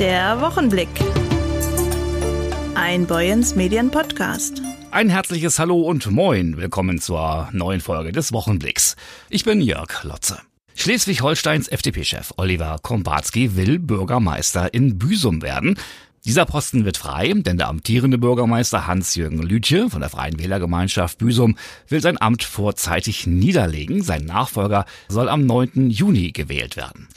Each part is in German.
Der Wochenblick. Ein Boyens Medien Podcast. Ein herzliches Hallo und Moin. Willkommen zur neuen Folge des Wochenblicks. Ich bin Jörg Lotze. Schleswig-Holsteins FDP-Chef Oliver Kombatski will Bürgermeister in Büsum werden. Dieser Posten wird frei, denn der amtierende Bürgermeister Hans-Jürgen Lütje von der Freien Wählergemeinschaft Büsum will sein Amt vorzeitig niederlegen. Sein Nachfolger soll am 9. Juni gewählt werden.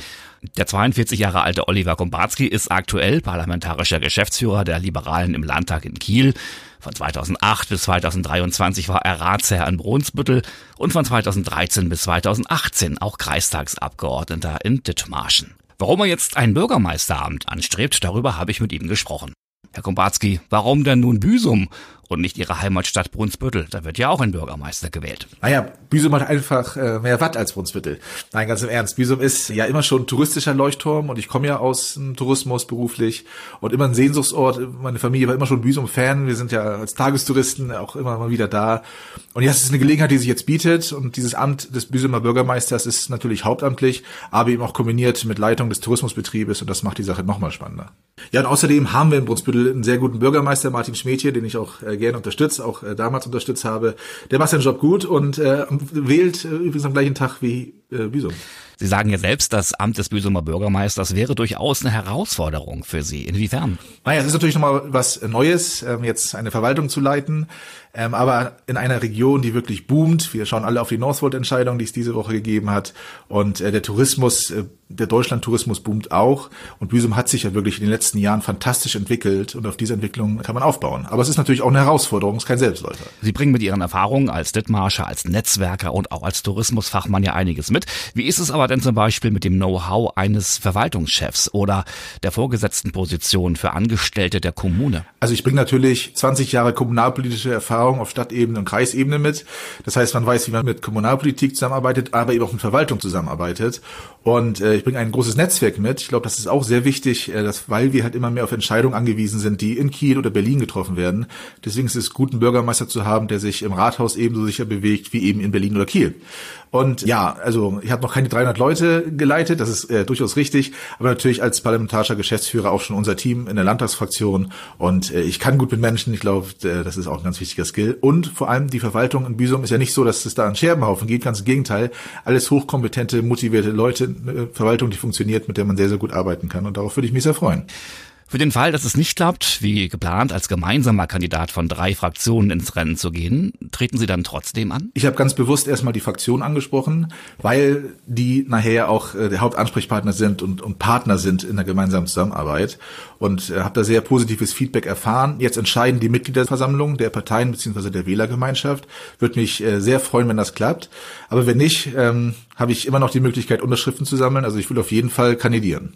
Der 42 Jahre alte Oliver Kombatski ist aktuell parlamentarischer Geschäftsführer der Liberalen im Landtag in Kiel. Von 2008 bis 2023 war er Ratsherr in Brunsbüttel und von 2013 bis 2018 auch Kreistagsabgeordneter in Dithmarschen. Warum er jetzt ein Bürgermeisteramt anstrebt, darüber habe ich mit ihm gesprochen. Herr Kombatski, warum denn nun Büsum und nicht ihre Heimatstadt Brunsbüttel. Da wird ja auch ein Bürgermeister gewählt. Naja, Büsum hat einfach äh, mehr Watt als Brunsbüttel. Nein, ganz im Ernst. Büsum ist ja immer schon ein touristischer Leuchtturm und ich komme ja aus dem Tourismus beruflich und immer ein Sehnsuchtsort. Meine Familie war immer schon Büsum-Fan. Wir sind ja als Tagestouristen auch immer mal wieder da. Und es ist eine Gelegenheit, die sich jetzt bietet und dieses Amt des Büsumer Bürgermeisters ist natürlich hauptamtlich, aber eben auch kombiniert mit Leitung des Tourismusbetriebes und das macht die Sache nochmal spannender. Ja, und außerdem haben wir in Brunsbüttel einen sehr guten Bürgermeister, Martin Schmetje, den ich auch äh, gerne unterstütze, auch äh, damals unterstützt habe. Der macht seinen Job gut und äh, wählt äh, übrigens am gleichen Tag wie Büsum. Sie sagen ja selbst, das Amt des Büsumer Bürgermeisters wäre durchaus eine Herausforderung für Sie. Inwiefern? Naja, es ist natürlich nochmal was Neues, ähm, jetzt eine Verwaltung zu leiten, ähm, aber in einer Region, die wirklich boomt. Wir schauen alle auf die Northvolt-Entscheidung, die es diese Woche gegeben hat. Und äh, der Tourismus, äh, der Deutschland-Tourismus boomt auch. Und Büsum hat sich ja wirklich in den letzten Jahren fantastisch entwickelt und auf diese Entwicklung kann man aufbauen. Aber es ist natürlich auch eine Herausforderung, es ist kein Selbstläufer. Sie bringen mit Ihren Erfahrungen als Dithmarscher, als Netzwerker und auch als Tourismusfachmann ja einiges mit. Wie ist es aber denn zum Beispiel mit dem Know-how eines Verwaltungschefs oder der vorgesetzten Position für Angestellte der Kommune? Also ich bringe natürlich 20 Jahre kommunalpolitische Erfahrung auf Stadtebene und Kreisebene mit. Das heißt, man weiß, wie man mit Kommunalpolitik zusammenarbeitet, aber eben auch mit Verwaltung zusammenarbeitet. Und äh, ich bringe ein großes Netzwerk mit. Ich glaube, das ist auch sehr wichtig, äh, dass, weil wir halt immer mehr auf Entscheidungen angewiesen sind, die in Kiel oder Berlin getroffen werden. Deswegen ist es gut, einen Bürgermeister zu haben, der sich im Rathaus ebenso sicher bewegt wie eben in Berlin oder Kiel. Und ja, also ich habe noch keine 300 Leute geleitet, das ist äh, durchaus richtig, aber natürlich als parlamentarischer Geschäftsführer auch schon unser Team in der Landtagsfraktion und äh, ich kann gut mit Menschen, ich glaube, äh, das ist auch ein ganz wichtiger Skill. Und vor allem die Verwaltung in Büsum ist ja nicht so, dass es da an Scherbenhaufen geht, ganz im Gegenteil, alles hochkompetente, motivierte Leute, eine Verwaltung, die funktioniert, mit der man sehr, sehr gut arbeiten kann und darauf würde ich mich sehr freuen. Für den Fall, dass es nicht klappt, wie geplant, als gemeinsamer Kandidat von drei Fraktionen ins Rennen zu gehen, treten Sie dann trotzdem an? Ich habe ganz bewusst erstmal die Fraktion angesprochen, weil die nachher auch äh, der Hauptansprechpartner sind und, und Partner sind in der gemeinsamen Zusammenarbeit und äh, habe da sehr positives Feedback erfahren. Jetzt entscheiden die Mitgliederversammlung der Parteien bzw. der Wählergemeinschaft. Würde mich äh, sehr freuen, wenn das klappt. Aber wenn nicht, ähm, habe ich immer noch die Möglichkeit, Unterschriften zu sammeln. Also ich will auf jeden Fall kandidieren.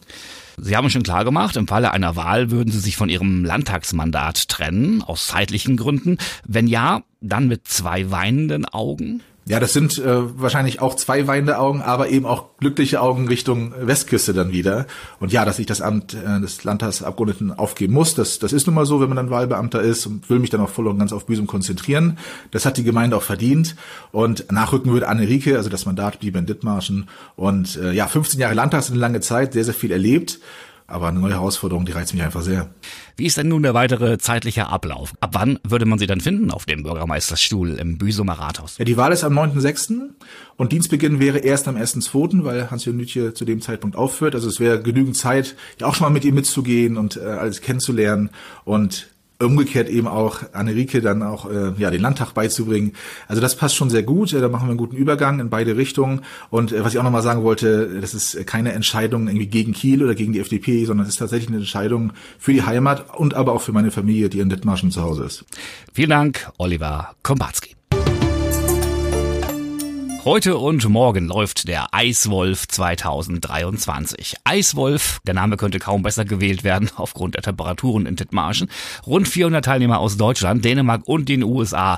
Sie haben schon klar gemacht, im Falle einer Wahl würden Sie sich von Ihrem Landtagsmandat trennen, aus zeitlichen Gründen. Wenn ja, dann mit zwei weinenden Augen? Ja, das sind äh, wahrscheinlich auch zwei weinende Augen, aber eben auch glückliche Augen Richtung Westküste dann wieder. Und ja, dass ich das Amt äh, des Landtagsabgeordneten aufgeben muss, das, das ist nun mal so, wenn man dann Wahlbeamter ist und will mich dann auch voll und ganz auf Büsum konzentrieren. Das hat die Gemeinde auch verdient. Und nachrücken würde Anne Rieke, also das Mandat blieb in Dithmarschen. Und äh, ja, 15 Jahre Landtag sind eine lange Zeit, sehr, sehr viel erlebt. Aber eine neue Herausforderung, die reizt mich einfach sehr. Wie ist denn nun der weitere zeitliche Ablauf? Ab wann würde man Sie dann finden auf dem Bürgermeisterstuhl im Büsumer Rathaus? Ja, die Wahl ist am 9.6. und Dienstbeginn wäre erst am 1.2., weil Hans-Jürgen Nütje zu dem Zeitpunkt aufführt. Also es wäre genügend Zeit, ja auch schon mal mit ihm mitzugehen und äh, alles kennenzulernen und umgekehrt eben auch Annerike dann auch äh, ja den Landtag beizubringen. Also das passt schon sehr gut. Da machen wir einen guten Übergang in beide Richtungen. Und äh, was ich auch nochmal sagen wollte, das ist keine Entscheidung irgendwie gegen Kiel oder gegen die FDP, sondern es ist tatsächlich eine Entscheidung für die Heimat und aber auch für meine Familie, die in Dithmarschen zu Hause ist. Vielen Dank, Oliver Kombatski. Heute und morgen läuft der Eiswolf 2023. Eiswolf, der Name könnte kaum besser gewählt werden aufgrund der Temperaturen in Dithmarschen. Rund 400 Teilnehmer aus Deutschland, Dänemark und den USA.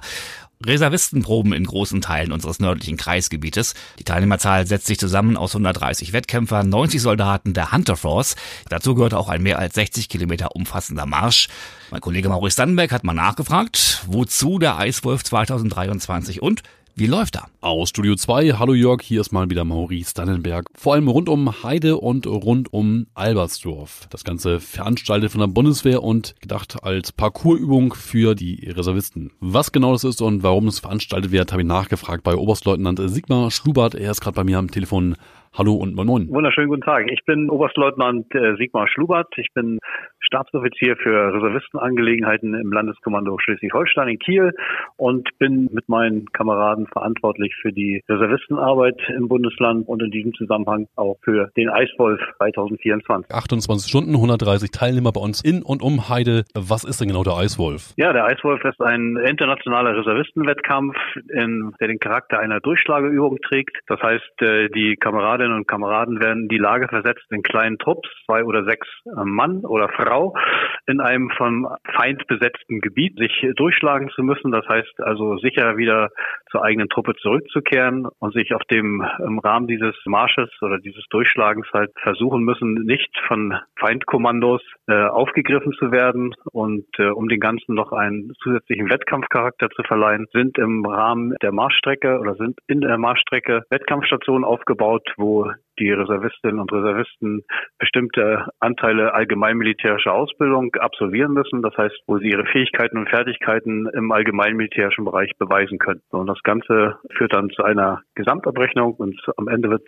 Reservistenproben in großen Teilen unseres nördlichen Kreisgebietes. Die Teilnehmerzahl setzt sich zusammen aus 130 Wettkämpfern, 90 Soldaten der Hunter Force. Dazu gehört auch ein mehr als 60 Kilometer umfassender Marsch. Mein Kollege Maurice Dannenberg hat mal nachgefragt, wozu der Eiswolf 2023 und Wie läuft er? Aus Studio 2, hallo Jörg, hier ist mal wieder Maurice Dannenberg. Vor allem rund um Heide und rund um Albersdorf. Das Ganze veranstaltet von der Bundeswehr und gedacht als Parcoursübung für die Reservisten. Was genau das ist und warum es veranstaltet wird, habe ich nachgefragt bei Oberstleutnant Sigmar Schlubert. Er ist gerade bei mir am Telefon. Hallo und moin moin. Wunderschönen guten Tag. Ich bin Oberstleutnant äh, Sigmar Schlubert. Ich bin Stabsoffizier für Reservistenangelegenheiten im Landeskommando Schleswig-Holstein in Kiel und bin mit meinen Kameraden verantwortlich für die Reservistenarbeit im Bundesland und in diesem Zusammenhang auch für den Eiswolf 2024. 28 Stunden, 130 Teilnehmer bei uns in und um Heide. Was ist denn genau der Eiswolf? Ja, der Eiswolf ist ein internationaler Reservistenwettkampf, in, der den Charakter einer Durchschlageübung trägt. Das heißt, äh, die Kameraden Kameradinnen und Kameraden werden in die Lage versetzt, in kleinen Trupps, zwei oder sechs äh, Mann oder Frau, in einem vom Feind besetzten Gebiet sich durchschlagen zu müssen. Das heißt also sicher wieder zur eigenen Truppe zurückzukehren und sich auf dem im Rahmen dieses Marsches oder dieses Durchschlagens halt versuchen müssen, nicht von Feindkommandos äh, aufgegriffen zu werden. Und äh, um den Ganzen noch einen zusätzlichen Wettkampfcharakter zu verleihen, sind im Rahmen der Marschstrecke oder sind in der Marschstrecke Wettkampfstationen aufgebaut, wo die Reservistinnen und Reservisten bestimmte Anteile allgemeinmilitärischer Ausbildung absolvieren müssen. Das heißt, wo sie ihre Fähigkeiten und Fertigkeiten im allgemeinmilitärischen Bereich beweisen können. Und das Ganze führt dann zu einer Gesamtabrechnung und am Ende wird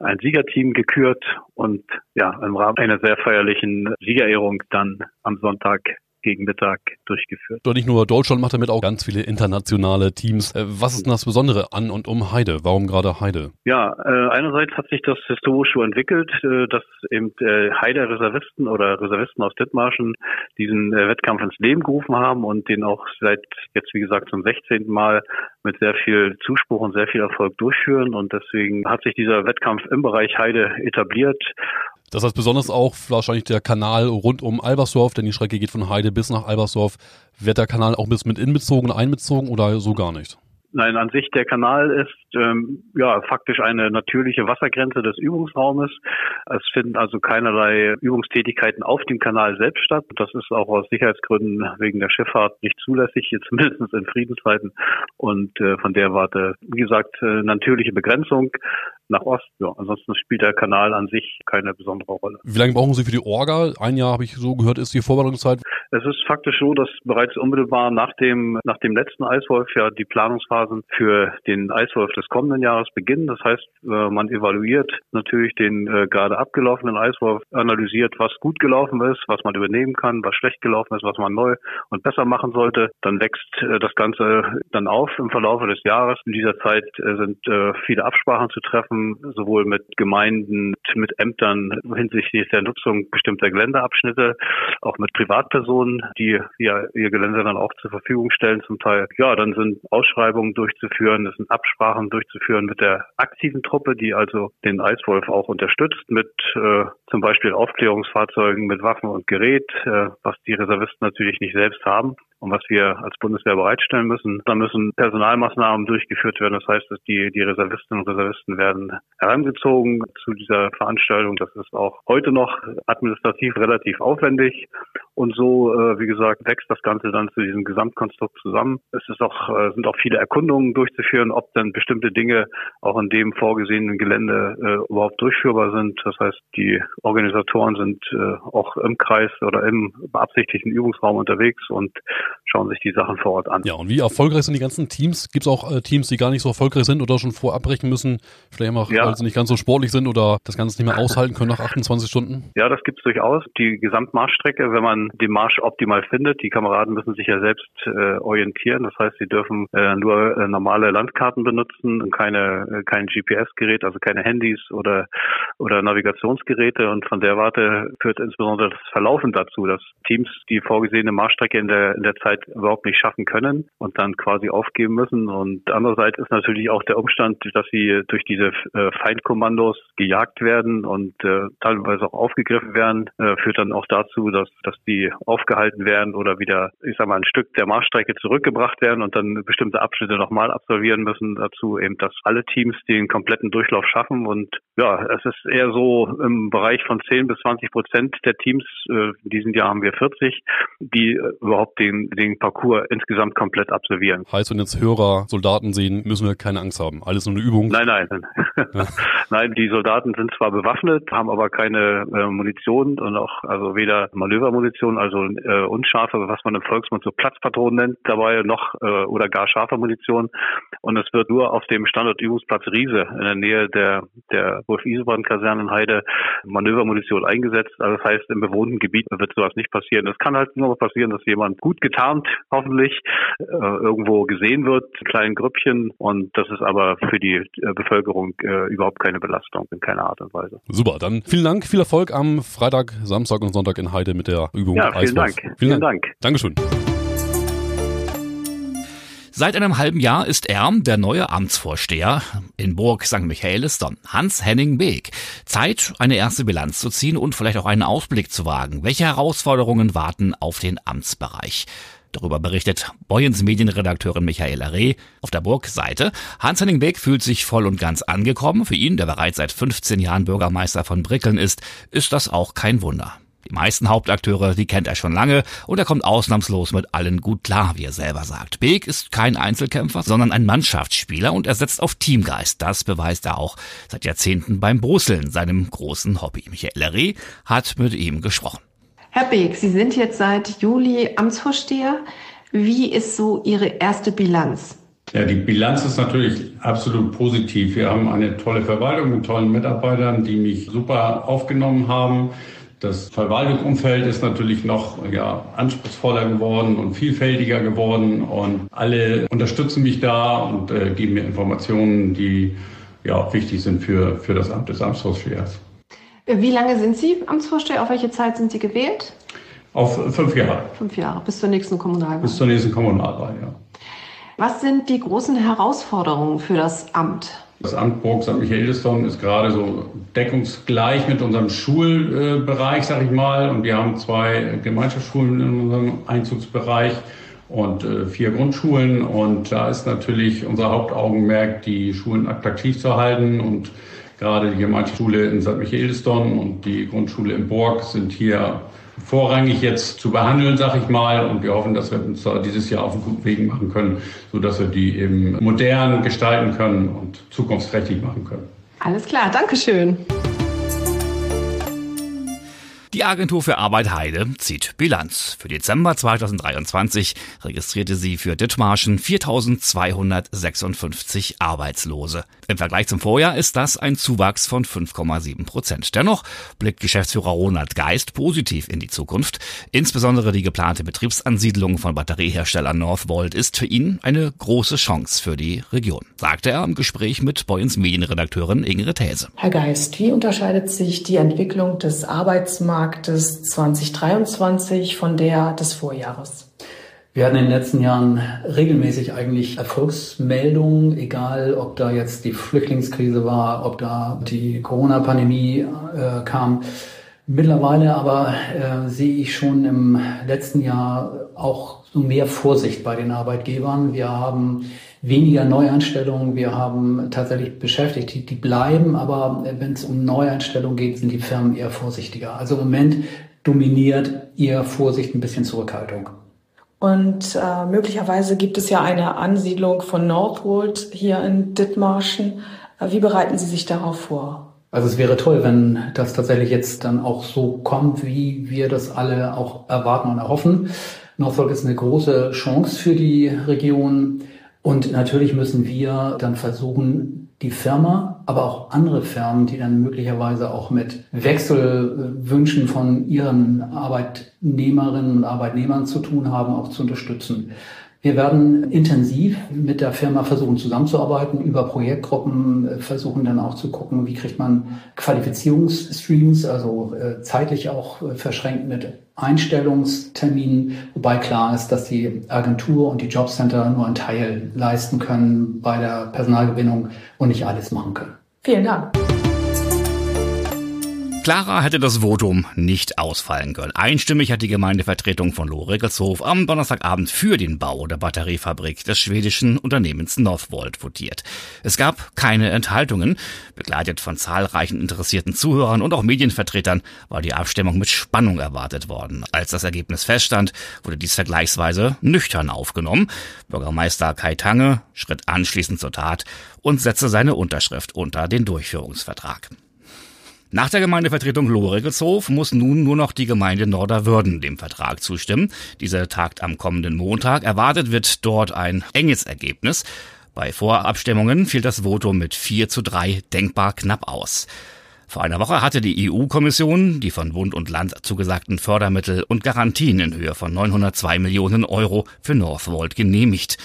ein Siegerteam gekürt und ja, im Rahmen einer sehr feierlichen Siegerehrung dann am Sonntag gegen Mittag durchgeführt. Doch nicht nur Deutschland macht damit auch ganz viele internationale Teams. Äh, was ist denn das Besondere an und um Heide? Warum gerade Heide? Ja, äh, einerseits hat sich das historisch so entwickelt, äh, dass eben äh, Heider Reservisten oder Reservisten aus Dithmarschen diesen äh, Wettkampf ins Leben gerufen haben und den auch seit jetzt, wie gesagt, zum 16. Mal mit sehr viel Zuspruch und sehr viel Erfolg durchführen. Und deswegen hat sich dieser Wettkampf im Bereich Heide etabliert das heißt besonders auch wahrscheinlich der Kanal rund um Albersdorf, denn die Strecke geht von Heide bis nach Albersdorf. Wird der Kanal auch bis mit inbezogen, einbezogen oder so gar nicht? Nein, an sich der Kanal ist ähm, ja faktisch eine natürliche Wassergrenze des Übungsraumes. Es finden also keinerlei Übungstätigkeiten auf dem Kanal selbst statt. Das ist auch aus Sicherheitsgründen wegen der Schifffahrt nicht zulässig, jetzt mindestens in Friedenszeiten. Und äh, von der Warte, wie gesagt, äh, natürliche Begrenzung nach Ost. Ja, ansonsten spielt der Kanal an sich keine besondere Rolle. Wie lange brauchen Sie für die Orga? Ein Jahr habe ich so gehört, ist die Vorbereitungszeit. Es ist faktisch so, dass bereits unmittelbar nach dem nach dem letzten Eiswolf ja die Planungsphasen für den Eiswolf des kommenden Jahres beginnen. Das heißt, äh, man evaluiert natürlich den äh, gerade abgelaufenen Eiswolf, analysiert, was gut gelaufen ist, was man übernehmen kann, was schlecht gelaufen ist, was man neu und besser machen sollte. Dann wächst äh, das Ganze dann auf im Verlauf des Jahres. In dieser Zeit sind viele Absprachen zu treffen sowohl mit Gemeinden, mit Ämtern hinsichtlich der Nutzung bestimmter Geländeabschnitte, auch mit Privatpersonen, die ja ihr Gelände dann auch zur Verfügung stellen zum Teil. Ja, dann sind Ausschreibungen durchzuführen, es sind Absprachen durchzuführen mit der aktiven Truppe, die also den Eiswolf auch unterstützt mit äh, zum Beispiel Aufklärungsfahrzeugen mit Waffen und Gerät, äh, was die Reservisten natürlich nicht selbst haben und was wir als Bundeswehr bereitstellen müssen. Da müssen Personalmaßnahmen durchgeführt werden. Das heißt, dass die, die Reservistinnen und Reservisten werden herangezogen zu dieser Veranstaltung. Das ist auch heute noch administrativ relativ aufwendig. Und so, äh, wie gesagt, wächst das Ganze dann zu diesem Gesamtkonstrukt zusammen. Es ist auch, äh, sind auch viele Erkundungen durchzuführen, ob denn bestimmte Dinge auch in dem vorgesehenen Gelände äh, überhaupt durchführbar sind. Das heißt, die Organisatoren sind äh, auch im Kreis oder im beabsichtigten Übungsraum unterwegs und schauen sich die Sachen vor Ort an. Ja, und wie erfolgreich sind die ganzen Teams? Gibt es auch äh, Teams, die gar nicht so erfolgreich sind oder schon vorabbrechen müssen? Vielleicht auch, ja. weil sie nicht ganz so sportlich sind oder das Ganze nicht mehr aushalten können nach 28 Stunden? Ja, das gibt es durchaus. Die Gesamtmarschstrecke, wenn man den Marsch optimal findet, die Kameraden müssen sich ja selbst äh, orientieren. Das heißt, sie dürfen äh, nur äh, normale Landkarten benutzen und keine, äh, kein GPS-Gerät, also keine Handys oder, oder Navigationsgeräte. Und von der Warte führt insbesondere das Verlaufen dazu, dass Teams die vorgesehene Marschstrecke in der, in der Zeit überhaupt nicht schaffen können und dann quasi aufgeben müssen. Und andererseits ist natürlich auch der Umstand, dass sie durch diese äh, Feindkommandos gejagt werden und äh, teilweise auch aufgegriffen werden, führt dann auch dazu, dass, dass die die aufgehalten werden oder wieder, ich sag mal, ein Stück der Marschstrecke zurückgebracht werden und dann bestimmte Abschnitte nochmal absolvieren müssen. Dazu eben, dass alle Teams den kompletten Durchlauf schaffen. Und ja, es ist eher so im Bereich von 10 bis 20 Prozent der Teams, äh, in diesem Jahr haben wir 40, die äh, überhaupt den, den Parcours insgesamt komplett absolvieren. Heißt, wenn jetzt Hörer Soldaten sehen, müssen wir keine Angst haben. Alles nur eine Übung. Nein, nein. Ja. nein, die Soldaten sind zwar bewaffnet, haben aber keine äh, Munition und auch also weder Manövermunition, also äh, unscharfe, was man im Volksmund so Platzpatronen nennt, dabei noch äh, oder gar scharfe Munition. Und es wird nur auf dem Standortübungsplatz Riese in der Nähe der der Wolf-Isebrand-Kaserne in Heide Manövermunition eingesetzt. Also das heißt, im bewohnten Gebiet wird sowas nicht passieren. Es kann halt nur passieren, dass jemand gut getarnt, hoffentlich, äh, irgendwo gesehen wird, in kleinen Grüppchen. Und das ist aber für die äh, Bevölkerung äh, überhaupt keine Belastung in keiner Art und Weise. Super, dann vielen Dank, viel Erfolg am Freitag, Samstag und Sonntag in Heide mit der Übung Ja, vielen Eiswolf. Dank. Vielen Dank. Dankeschön. Seit einem halben Jahr ist er der neue Amtsvorsteher in Burg St. Michaelis-Don, Hans-Henning Beek. Zeit, eine erste Bilanz zu ziehen und vielleicht auch einen Ausblick zu wagen. Welche Herausforderungen warten auf den Amtsbereich? Darüber berichtet Boyens Medienredakteurin Michaela Reh auf der Burg-Seite. Hans-Henning Beek fühlt sich voll und ganz angekommen. Für ihn, der bereits seit 15 Jahren Bürgermeister von Brickeln ist, ist das auch kein Wunder. Die meisten Hauptakteure, die kennt er schon lange und er kommt ausnahmslos mit allen gut klar, wie er selber sagt. Beek ist kein Einzelkämpfer, sondern ein Mannschaftsspieler und er setzt auf Teamgeist. Das beweist er auch seit Jahrzehnten beim Brusseln, seinem großen Hobby. Michael Reh hat mit ihm gesprochen. Herr Beek, Sie sind jetzt seit Juli Amtsvorsteher. Wie ist so Ihre erste Bilanz? Ja, die Bilanz ist natürlich absolut positiv. Wir haben eine tolle Verwaltung mit tollen Mitarbeitern, die mich super aufgenommen haben. Das Verwaltungsumfeld ist natürlich noch ja, anspruchsvoller geworden und vielfältiger geworden und alle unterstützen mich da und äh, geben mir Informationen, die ja auch wichtig sind für, für das Amt des Amtsvorstehers. Wie lange sind Sie Amtsvorsteher? Auf welche Zeit sind Sie gewählt? Auf fünf Jahre. Fünf Jahre, bis zur nächsten Kommunalwahl. Bis zur nächsten Kommunalwahl, ja. Was sind die großen Herausforderungen für das Amt? Das Amt Burg St. Michaelisdorf ist gerade so deckungsgleich mit unserem Schulbereich, sag ich mal. Und wir haben zwei Gemeinschaftsschulen in unserem Einzugsbereich und äh, vier Grundschulen. Und da ist natürlich unser Hauptaugenmerk, die Schulen attraktiv zu halten. Und gerade die Gemeinschaftsschule in St. Michaelisdorf und die Grundschule in Burg sind hier vorrangig jetzt zu behandeln, sag ich mal. Und wir hoffen, dass wir uns da dieses Jahr auf einen guten Weg machen können, sodass wir die eben modern gestalten können und zukunftsträchtig machen können. Alles klar, Dankeschön. Die Agentur für Arbeit Heide zieht Bilanz. Für Dezember 2023 registrierte sie für Dithmarschen 4.256 Arbeitslose. Im Vergleich zum Vorjahr ist das ein Zuwachs von 5,7 Prozent. Dennoch blickt Geschäftsführer Ronald Geist positiv in die Zukunft. Insbesondere die geplante Betriebsansiedlung von Batteriehersteller Northvolt ist für ihn eine große Chance für die Region, sagte er im Gespräch mit Boyens Medienredakteurin Ingrid Häse. Herr Geist, wie unterscheidet sich die Entwicklung des Arbeitsmarktes Marktes 2023 von der des Vorjahres? Wir hatten in den letzten Jahren regelmäßig eigentlich Erfolgsmeldungen, egal ob da jetzt die Flüchtlingskrise war, ob da die Corona-Pandemie äh, kam. Mittlerweile aber äh, sehe ich schon im letzten Jahr auch mehr Vorsicht bei den Arbeitgebern. Wir haben weniger Neueinstellungen. Wir haben tatsächlich Beschäftigte, die, die bleiben, aber wenn es um Neueinstellungen geht, sind die Firmen eher vorsichtiger. Also im Moment dominiert eher Vorsicht, ein bisschen Zurückhaltung. Und äh, möglicherweise gibt es ja eine Ansiedlung von Northwold hier in Dithmarschen. Äh, wie bereiten Sie sich darauf vor? Also es wäre toll, wenn das tatsächlich jetzt dann auch so kommt, wie wir das alle auch erwarten und erhoffen. Northwold ist eine große Chance für die Region. Und natürlich müssen wir dann versuchen, die Firma, aber auch andere Firmen, die dann möglicherweise auch mit Wechselwünschen von ihren Arbeitnehmerinnen und Arbeitnehmern zu tun haben, auch zu unterstützen. Wir werden intensiv mit der Firma versuchen zusammenzuarbeiten, über Projektgruppen äh, versuchen dann auch zu gucken, wie kriegt man Qualifizierungsstreams, also äh, zeitlich auch äh, verschränkt mit Einstellungsterminen, wobei klar ist, dass die Agentur und die Jobcenter nur einen Teil leisten können bei der Personalgewinnung und nicht alles machen können. Vielen Dank. Klarer hätte das Votum nicht ausfallen können. Einstimmig hat die Gemeindevertretung von Lohregelshof am Donnerstagabend für den Bau der Batteriefabrik des schwedischen Unternehmens Northvolt votiert. Es gab keine Enthaltungen. Begleitet von zahlreichen interessierten Zuhörern und auch Medienvertretern war die Abstimmung mit Spannung erwartet worden. Als das Ergebnis feststand, wurde dies vergleichsweise nüchtern aufgenommen. Bürgermeister Kai Tange schritt anschließend zur Tat und setzte seine Unterschrift unter den Durchführungsvertrag. Nach der Gemeindevertretung Lohregelshof muss nun nur noch die Gemeinde Norderwürden dem Vertrag zustimmen. Dieser tagt am kommenden Montag. Erwartet wird dort ein enges Ergebnis. Bei Vorabstimmungen fiel das Votum mit 4 zu 3 denkbar knapp aus. Vor einer Woche hatte die EU-Kommission die von Bund und Land zugesagten Fördermittel und Garantien in Höhe von 902 Millionen Euro für Northvolt genehmigt.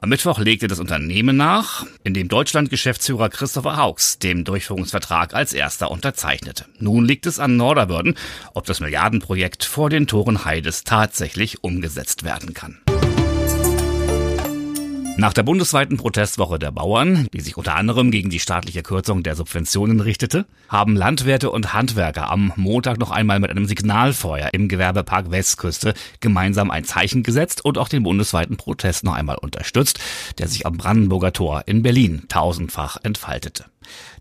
Am Mittwoch legte das Unternehmen nach, in dem Deutschland-Geschäftsführer Christopher Hauks den Durchführungsvertrag als erster unterzeichnete. Nun liegt es an Norderwürden, ob das Milliardenprojekt vor den Toren Heides tatsächlich umgesetzt werden kann. Nach der bundesweiten Protestwoche der Bauern, die sich unter anderem gegen die staatliche Kürzung der Subventionen richtete, haben Landwirte und Handwerker am Montag noch einmal mit einem Signalfeuer im Gewerbepark Westküste gemeinsam ein Zeichen gesetzt und auch den bundesweiten Protest noch einmal unterstützt, der sich am Brandenburger Tor in Berlin tausendfach entfaltete.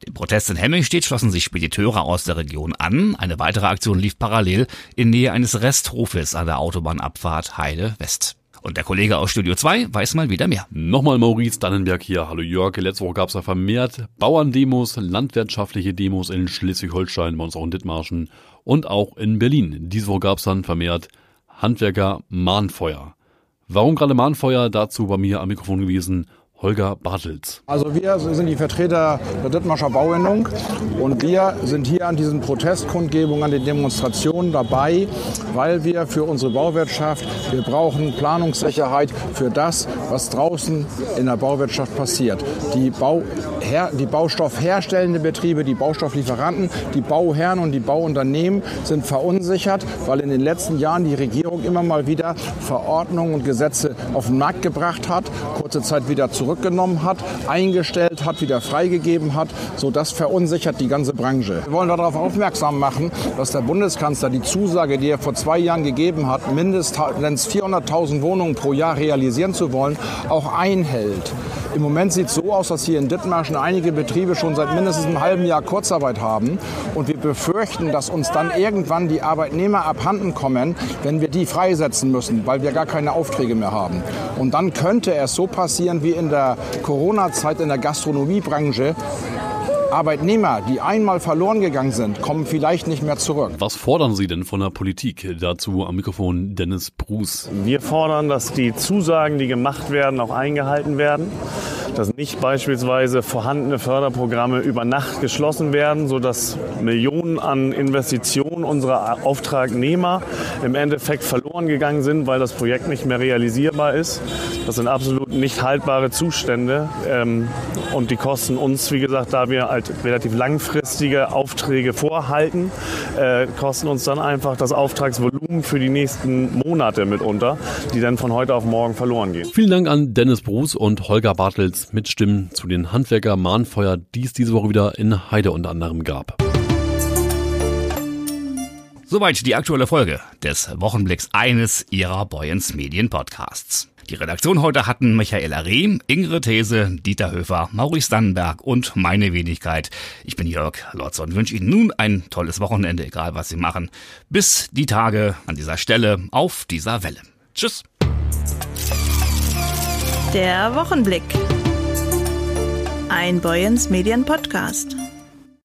Dem Protest in Hemmingstedt schlossen sich Spediteure aus der Region an. Eine weitere Aktion lief parallel in Nähe eines Resthofes an der Autobahnabfahrt Heide West. Und der Kollege aus Studio 2 weiß mal wieder mehr. Nochmal Maurice Dannenberg hier. Hallo Jörg. Letzte Woche gab es ja vermehrt Bauerndemos, landwirtschaftliche Demos in Schleswig-Holstein, bei uns auch in Dithmarschen und auch in Berlin. Diese Woche gab es dann vermehrt Handwerker Mahnfeuer. Warum gerade Mahnfeuer? Dazu bei mir am Mikrofon gewesen Holger Bartels. Also wir sind die Vertreter der Dithmarscher Bauendung und wir sind hier an diesen Protestkundgebungen, an den Demonstrationen dabei, weil wir für unsere Bauwirtschaft, wir brauchen Planungssicherheit für das, was draußen in der Bauwirtschaft passiert. Die, Bauher die Baustoffherstellenden Betriebe, die Baustofflieferanten, die Bauherren und die Bauunternehmen sind verunsichert, weil in den letzten Jahren die Regierung immer mal wieder Verordnungen und Gesetze auf den Markt gebracht hat, kurze Zeit wieder zurück zurückgenommen hat, eingestellt hat, wieder freigegeben hat. So, das verunsichert die ganze Branche. Wir wollen darauf aufmerksam machen, dass der Bundeskanzler die Zusage, die er vor zwei Jahren gegeben hat, mindestens 400.000 Wohnungen pro Jahr realisieren zu wollen, auch einhält. Im Moment sieht es so aus, dass hier in Dithmarschen einige Betriebe schon seit mindestens einem halben Jahr Kurzarbeit haben. Und wir befürchten, dass uns dann irgendwann die Arbeitnehmer abhanden kommen, wenn wir die freisetzen müssen, weil wir gar keine Aufträge mehr haben. Und dann könnte es so passieren wie in der Corona-Zeit in der Gastronomiebranche, Arbeitnehmer, die einmal verloren gegangen sind, kommen vielleicht nicht mehr zurück. Was fordern Sie denn von der Politik? Dazu am Mikrofon Dennis Bruce. Wir fordern, dass die Zusagen, die gemacht werden, auch eingehalten werden. Dass nicht beispielsweise vorhandene Förderprogramme über Nacht geschlossen werden, sodass Millionen an Investitionen unserer Auftragnehmer im Endeffekt verloren gegangen sind, weil das Projekt nicht mehr realisierbar ist. Das sind absolut nicht haltbare Zustände ähm, und die kosten uns, wie gesagt, da wir als halt relativ langfristige Aufträge vorhalten, äh, kosten uns dann einfach das Auftragsvolumen für die nächsten Monate mitunter, die dann von heute auf morgen verloren gehen. Vielen Dank an Dennis Bruce und Holger Bartels mit Stimmen zu den Handwerker Mahnfeuer, die es diese Woche wieder in Heide unter anderem gab. Soweit die aktuelle Folge des Wochenblicks eines Ihrer Boyens Medien Podcasts. Die Redaktion heute hatten Michaela Reh, Ingrid These, Dieter Höfer, Maurice Dannenberg und meine Wenigkeit. Ich bin Jörg Lotz und wünsche Ihnen nun ein tolles Wochenende, egal was Sie machen. Bis die Tage an dieser Stelle auf dieser Welle. Tschüss. Der Wochenblick. Ein Boyens Medien Podcast.